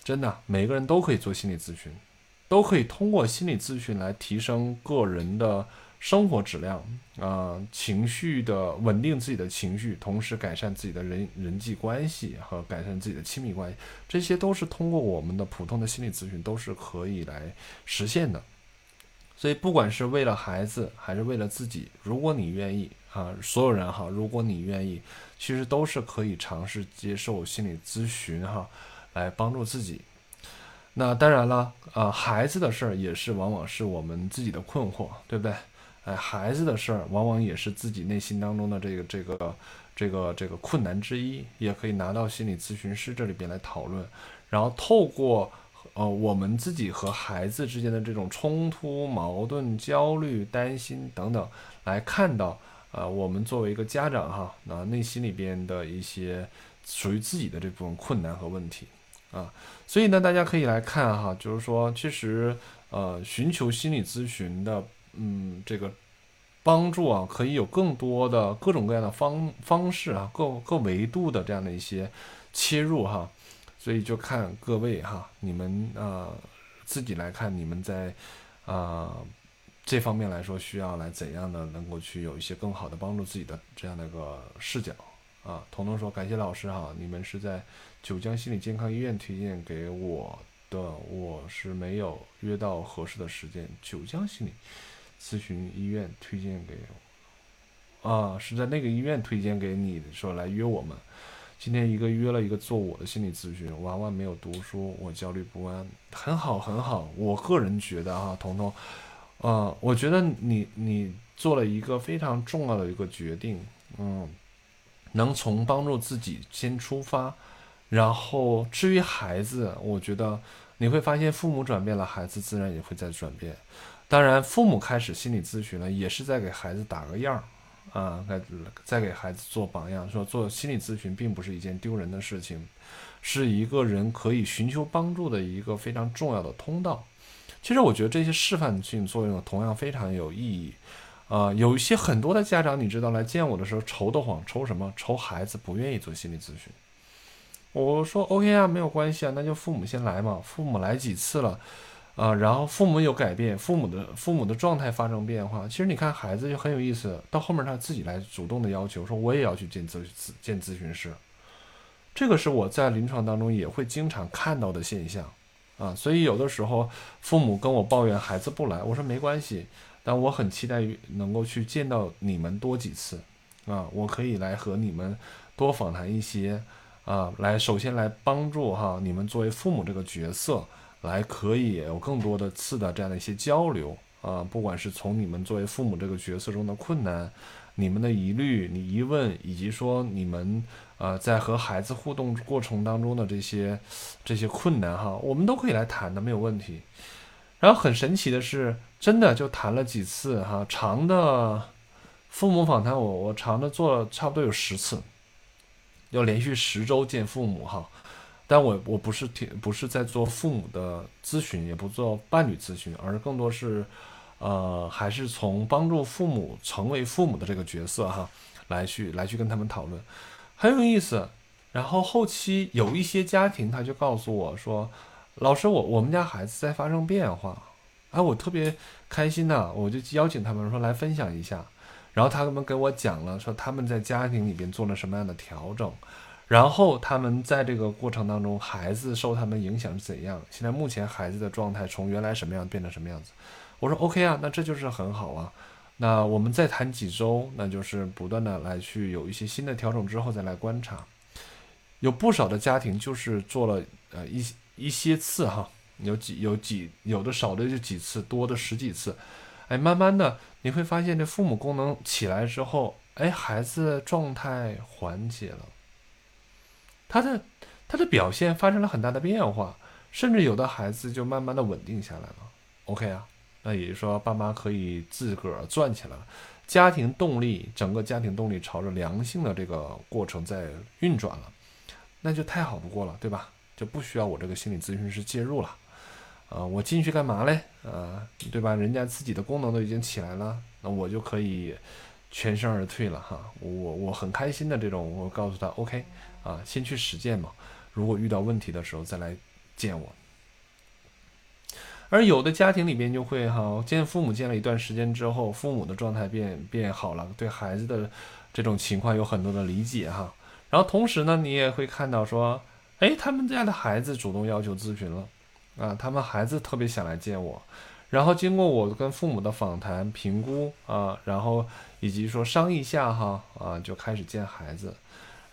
真的，每个人都可以做心理咨询，都可以通过心理咨询来提升个人的生活质量啊，情绪的稳定自己的情绪，同时改善自己的人人际关系和改善自己的亲密关系，这些都是通过我们的普通的心理咨询都是可以来实现的。所以，不管是为了孩子还是为了自己，如果你愿意啊，所有人哈，如果你愿意，其实都是可以尝试接受心理咨询哈。来帮助自己，那当然了，啊，孩子的事儿也是往往是我们自己的困惑，对不对？哎，孩子的事儿往往也是自己内心当中的这个这个这个这个困难之一，也可以拿到心理咨询师这里边来讨论，然后透过呃我们自己和孩子之间的这种冲突、矛盾、焦虑、担心等等，来看到呃我们作为一个家长哈，那内心里边的一些属于自己的这部分困难和问题。啊，所以呢，大家可以来看哈，就是说，其实呃，寻求心理咨询的，嗯，这个帮助啊，可以有更多的各种各样的方方式啊，各各维度的这样的一些切入哈，所以就看各位哈，你们啊自己来看，你们在啊这方面来说，需要来怎样的能够去有一些更好的帮助自己的这样的一个视角。啊，彤彤说：“感谢老师哈，你们是在九江心理健康医院推荐给我的，我是没有约到合适的时间。九江心理咨询医院推荐给，啊，是在那个医院推荐给你说来约我们。今天一个约了一个做我的心理咨询，娃娃没有读书，我焦虑不安，很好很好。我个人觉得哈，彤彤，啊，我觉得你你做了一个非常重要的一个决定，嗯。”能从帮助自己先出发，然后至于孩子，我觉得你会发现父母转变了，孩子自然也会在转变。当然，父母开始心理咨询了，也是在给孩子打个样儿啊，在在给孩子做榜样，说做心理咨询并不是一件丢人的事情，是一个人可以寻求帮助的一个非常重要的通道。其实，我觉得这些示范性作用同样非常有意义。啊，有一些很多的家长，你知道来见我的时候愁得慌，愁什么？愁孩子不愿意做心理咨询。我说 OK 啊，没有关系啊，那就父母先来嘛。父母来几次了，啊，然后父母有改变，父母的父母的状态发生变化。其实你看孩子就很有意思，到后面他自己来主动的要求说，我也要去见咨咨见咨询师。这个是我在临床当中也会经常看到的现象啊。所以有的时候父母跟我抱怨孩子不来，我说没关系。但我很期待于能够去见到你们多几次，啊，我可以来和你们多访谈一些，啊，来首先来帮助哈你们作为父母这个角色，来可以有更多的次的这样的一些交流，啊，不管是从你们作为父母这个角色中的困难，你们的疑虑、你疑问，以及说你们呃在和孩子互动过程当中的这些这些困难哈，我们都可以来谈的，没有问题。然后很神奇的是，真的就谈了几次哈，长的父母访谈，我我长的做了差不多有十次，要连续十周见父母哈。但我我不是听不是在做父母的咨询，也不做伴侣咨询，而更多是呃，还是从帮助父母成为父母的这个角色哈，来去来去跟他们讨论，很有意思。然后后期有一些家庭他就告诉我说：“老师，我我们家孩子在发生变化。”啊，我特别开心呐，我就邀请他们说来分享一下。然后他们给我讲了说他们在家庭里边做了什么样的调整，然后他们在这个过程当中，孩子受他们影响是怎样？现在目前孩子的状态从原来什么样变成什么样子？我说 OK 啊，那这就是很好啊。那我们再谈几周，那就是不断的来去有一些新的调整之后再来观察。有不少的家庭就是做了呃一一些次哈，有几有几有的少的就几次，多的十几次，哎，慢慢的你会发现这父母功能起来之后，哎，孩子状态缓解了，他的他的表现发生了很大的变化，甚至有的孩子就慢慢的稳定下来了。OK 啊，那也就是说爸妈可以自个儿转起来了，家庭动力整个家庭动力朝着良性的这个过程在运转了。那就太好不过了，对吧？就不需要我这个心理咨询师介入了，啊，我进去干嘛嘞？啊，对吧？人家自己的功能都已经起来了，那我就可以全身而退了哈。我我很开心的这种，我告诉他，OK，啊，先去实践嘛。如果遇到问题的时候再来见我。而有的家庭里边就会哈，见父母见了一段时间之后，父母的状态变变好了，对孩子的这种情况有很多的理解哈。然后同时呢，你也会看到说，哎，他们家的孩子主动要求咨询了，啊，他们孩子特别想来见我，然后经过我跟父母的访谈评估啊，然后以及说商议下哈，啊，就开始见孩子，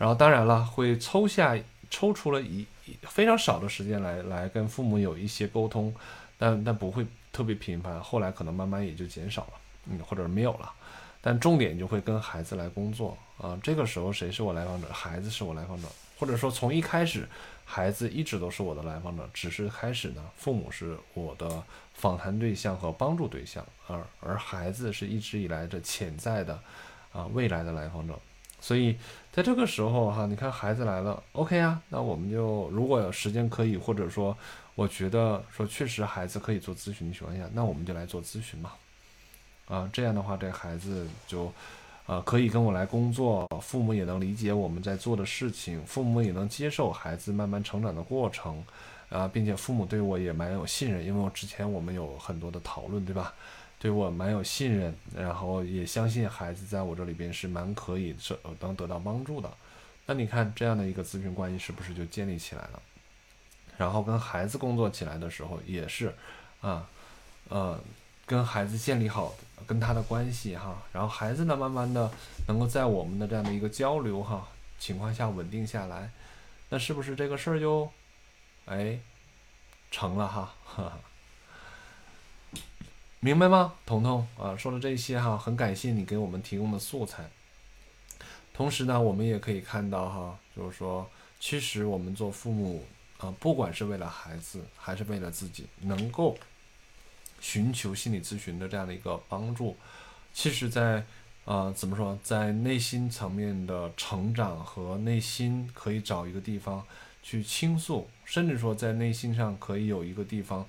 然后当然了，会抽下抽出了一非常少的时间来来跟父母有一些沟通，但但不会特别频繁，后来可能慢慢也就减少了，嗯，或者没有了。但重点就会跟孩子来工作啊，这个时候谁是我来访者？孩子是我来访者，或者说从一开始，孩子一直都是我的来访者，只是开始呢，父母是我的访谈对象和帮助对象，而而孩子是一直以来的潜在的啊未来的来访者。所以在这个时候哈，你看孩子来了，OK 啊，那我们就如果有时间可以，或者说我觉得说确实孩子可以做咨询的情况下，那我们就来做咨询嘛。啊，这样的话，这孩子就，呃，可以跟我来工作，父母也能理解我们在做的事情，父母也能接受孩子慢慢成长的过程，啊，并且父母对我也蛮有信任，因为我之前我们有很多的讨论，对吧？对我蛮有信任，然后也相信孩子在我这里边是蛮可以是能得到帮助的。那你看这样的一个咨询关系是不是就建立起来了？然后跟孩子工作起来的时候也是，啊，呃。跟孩子建立好跟他的关系哈，然后孩子呢，慢慢的能够在我们的这样的一个交流哈情况下稳定下来，那是不是这个事儿就，哎，成了哈？明白吗，彤彤啊？说了这些哈，很感谢你给我们提供的素材。同时呢，我们也可以看到哈，就是说，其实我们做父母啊，不管是为了孩子还是为了自己，能够。寻求心理咨询的这样的一个帮助，其实，在呃怎么说，在内心层面的成长和内心可以找一个地方去倾诉，甚至说在内心上可以有一个地方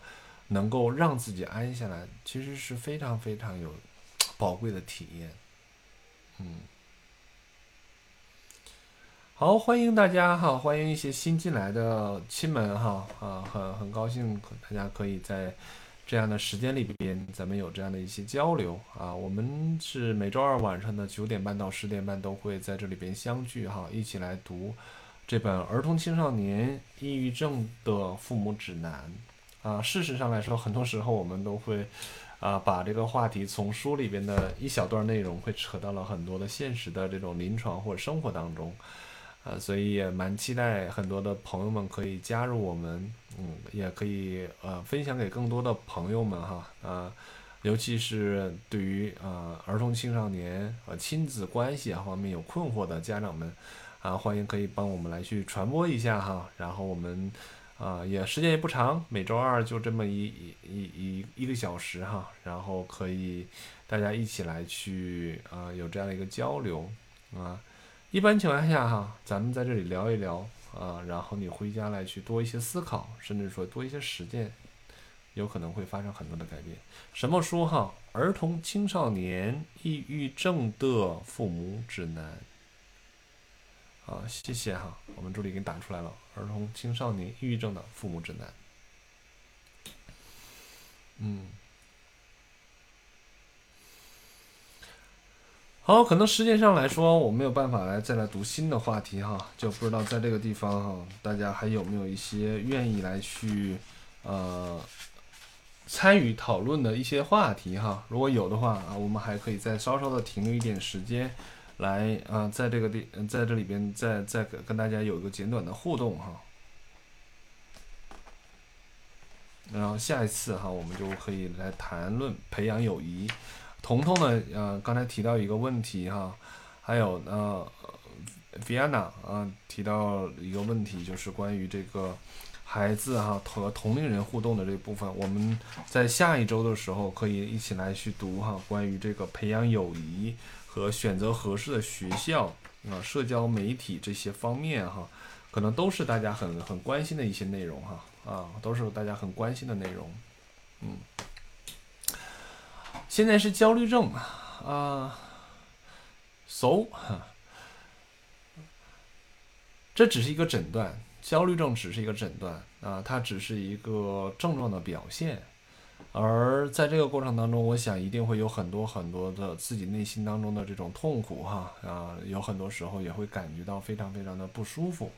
能够让自己安下来，其实是非常非常有 宝贵的体验。嗯，好，欢迎大家哈，欢迎一些新进来的亲们哈啊，很很高兴大家可以在。这样的时间里边，咱们有这样的一些交流啊。我们是每周二晚上的九点半到十点半都会在这里边相聚哈，一起来读这本《儿童青少年抑郁症的父母指南》啊。事实上来说，很多时候我们都会啊把这个话题从书里边的一小段内容，会扯到了很多的现实的这种临床或者生活当中。啊，所以也蛮期待很多的朋友们可以加入我们，嗯，也可以呃分享给更多的朋友们哈，啊，尤其是对于啊儿童青少年和亲子关系啊方面有困惑的家长们，啊，欢迎可以帮我们来去传播一下哈，然后我们啊也时间也不长，每周二就这么一一一一一个小时哈，然后可以大家一起来去啊有这样的一个交流啊。一般情况下，哈，咱们在这里聊一聊啊，然后你回家来去多一些思考，甚至说多一些实践，有可能会发生很多的改变。什么书哈？儿童青少年抑郁症的父母指南。好，谢谢哈，我们助理给你打出来了。儿童青少年抑郁症的父母指南。嗯。好，可能时间上来说，我没有办法来再来读新的话题哈，就不知道在这个地方哈，大家还有没有一些愿意来去呃参与讨论的一些话题哈？如果有的话啊，我们还可以再稍稍的停留一点时间，来啊，在这个地在这里边再再跟大家有一个简短的互动哈。然后下一次哈，我们就可以来谈论培养友谊。彤彤呢？呃，刚才提到一个问题哈，还有呃，Vianna 啊提到一个问题，就是关于这个孩子哈和同龄人互动的这部分。我们在下一周的时候可以一起来去读哈，关于这个培养友谊和选择合适的学校啊，社交媒体这些方面哈，可能都是大家很很关心的一些内容哈啊，都是大家很关心的内容，嗯。现在是焦虑症啊，so，这只是一个诊断，焦虑症只是一个诊断啊，它只是一个症状的表现，而在这个过程当中，我想一定会有很多很多的自己内心当中的这种痛苦哈啊，有很多时候也会感觉到非常非常的不舒服，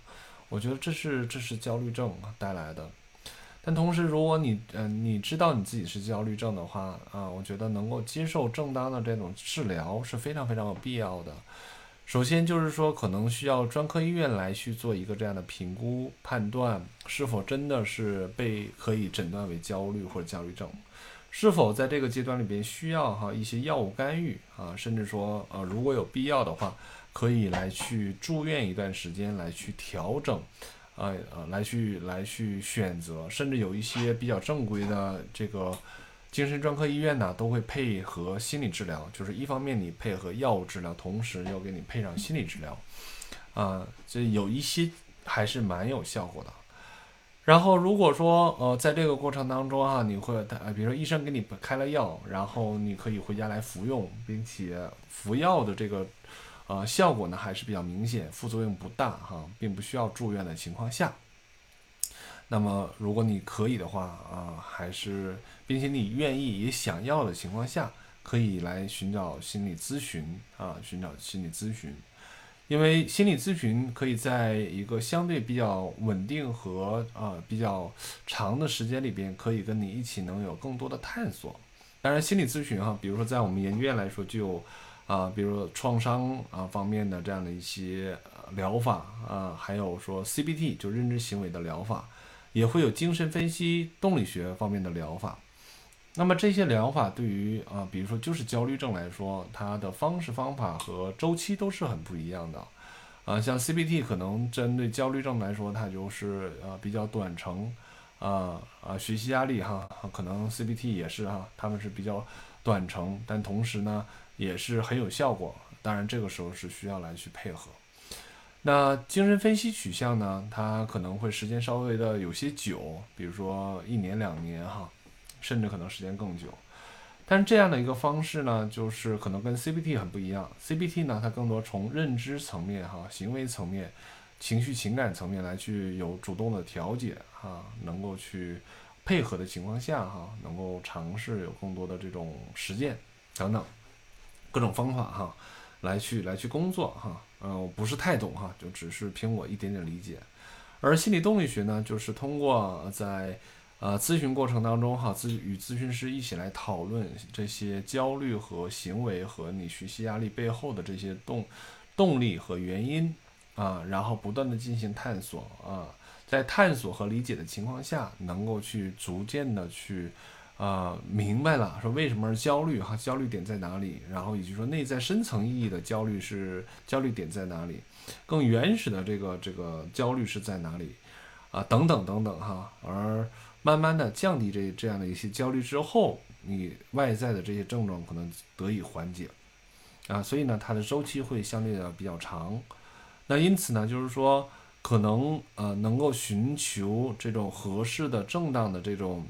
我觉得这是这是焦虑症带来的。但同时，如果你嗯你知道你自己是焦虑症的话啊，我觉得能够接受正当的这种治疗是非常非常有必要的。首先就是说，可能需要专科医院来去做一个这样的评估判断，是否真的是被可以诊断为焦虑或者焦虑症，是否在这个阶段里边需要哈一些药物干预啊，甚至说呃如果有必要的话，可以来去住院一段时间来去调整。呃呃，来去来去选择，甚至有一些比较正规的这个精神专科医院呢，都会配合心理治疗，就是一方面你配合药物治疗，同时要给你配上心理治疗，啊，这有一些还是蛮有效果的。然后如果说呃，在这个过程当中哈，你会呃，比如说医生给你开了药，然后你可以回家来服用，并且服药的这个。呃，效果呢还是比较明显，副作用不大哈，并不需要住院的情况下。那么，如果你可以的话啊，还是并且你愿意也想要的情况下，可以来寻找心理咨询啊，寻找心理咨询，因为心理咨询可以在一个相对比较稳定和呃比较长的时间里边，可以跟你一起能有更多的探索。当然，心理咨询哈，比如说在我们研究院来说就。啊，比如说创伤啊方面的这样的一些疗法啊，还有说 CBT 就认知行为的疗法，也会有精神分析动力学方面的疗法。那么这些疗法对于啊，比如说就是焦虑症来说，它的方式方法和周期都是很不一样的。啊，像 CBT 可能针对焦虑症来说，它就是呃比较短程啊啊学习压力哈，可能 CBT 也是哈，他们是比较短程，但同时呢。也是很有效果，当然这个时候是需要来去配合。那精神分析取向呢，它可能会时间稍微的有些久，比如说一年两年哈，甚至可能时间更久。但是这样的一个方式呢，就是可能跟 CBT 很不一样。CBT 呢，它更多从认知层面哈、行为层面、情绪情感层面来去有主动的调节哈，能够去配合的情况下哈，能够尝试有更多的这种实践等等。各种方法哈，来去来去工作哈，嗯，我不是太懂哈，就只是凭我一点点理解。而心理动力学呢，就是通过在呃咨询过程当中哈，咨与咨询师一起来讨论这些焦虑和行为和你学习压力背后的这些动动力和原因啊，然后不断的进行探索啊，在探索和理解的情况下，能够去逐渐的去。啊，明白了，说为什么是焦虑哈？焦虑点在哪里？然后以及说内在深层意义的焦虑是焦虑点在哪里？更原始的这个这个焦虑是在哪里？啊，等等等等哈。而慢慢的降低这这样的一些焦虑之后，你外在的这些症状可能得以缓解。啊，所以呢，它的周期会相对的比较长。那因此呢，就是说可能呃能够寻求这种合适的、正当的这种。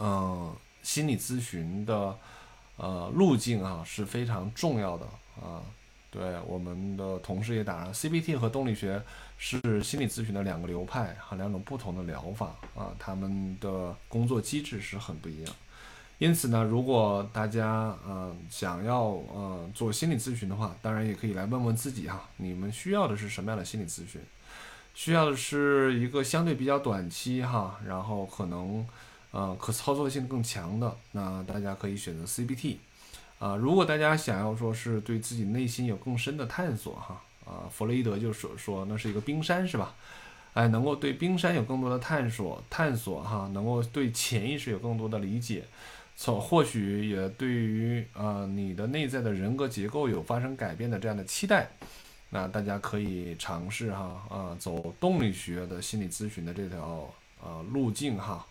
嗯，心理咨询的呃路径啊是非常重要的啊。对我们的同事也打上，CBT 和动力学是心理咨询的两个流派和两种不同的疗法啊，他们的工作机制是很不一样。因此呢，如果大家嗯想要嗯做心理咨询的话，当然也可以来问问自己哈，你们需要的是什么样的心理咨询？需要的是一个相对比较短期哈，然后可能呃可操作性更强的，那大家可以选择 CBT。啊，如果大家想要说是对自己内心有更深的探索哈，啊，弗洛伊德就说说那是一个冰山是吧？哎，能够对冰山有更多的探索探索哈，能够对潜意识有更多的理解。从或许也对于呃你的内在的人格结构有发生改变的这样的期待，那大家可以尝试哈啊走动力学的心理咨询的这条呃路径哈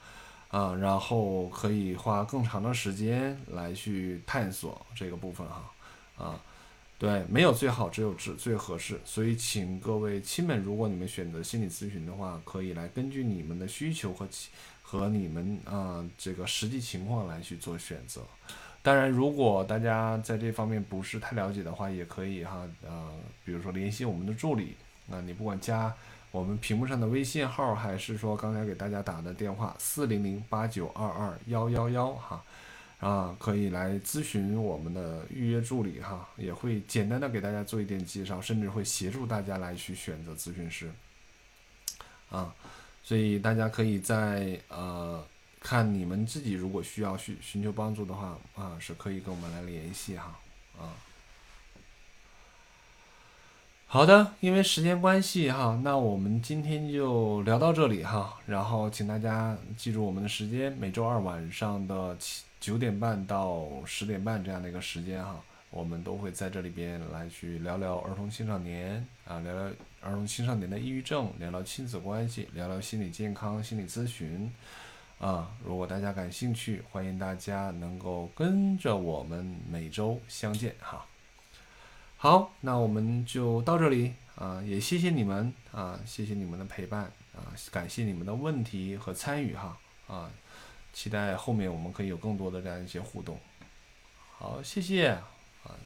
啊，然后可以花更长的时间来去探索这个部分哈啊，对，没有最好，只有最最合适，所以请各位亲们，如果你们选择心理咨询的话，可以来根据你们的需求和。和你们啊这个实际情况来去做选择。当然，如果大家在这方面不是太了解的话，也可以哈呃，比如说联系我们的助理。那你不管加我们屏幕上的微信号，还是说刚才给大家打的电话四零零八九二二幺幺幺哈啊，可以来咨询我们的预约助理哈，也会简单的给大家做一点介绍，甚至会协助大家来去选择咨询师啊。所以大家可以在呃看你们自己如果需要寻寻求帮助的话啊，是可以跟我们来联系哈啊。好的，因为时间关系哈，那我们今天就聊到这里哈。然后请大家记住我们的时间，每周二晚上的七九点半到十点半这样的一个时间哈。我们都会在这里边来去聊聊儿童青少年啊，聊聊儿童青少年的抑郁症，聊聊亲子关系，聊聊心理健康、心理咨询啊。如果大家感兴趣，欢迎大家能够跟着我们每周相见哈。好，那我们就到这里啊，也谢谢你们啊，谢谢你们的陪伴啊，感谢你们的问题和参与哈啊，期待后面我们可以有更多的这样一些互动。好，谢谢啊。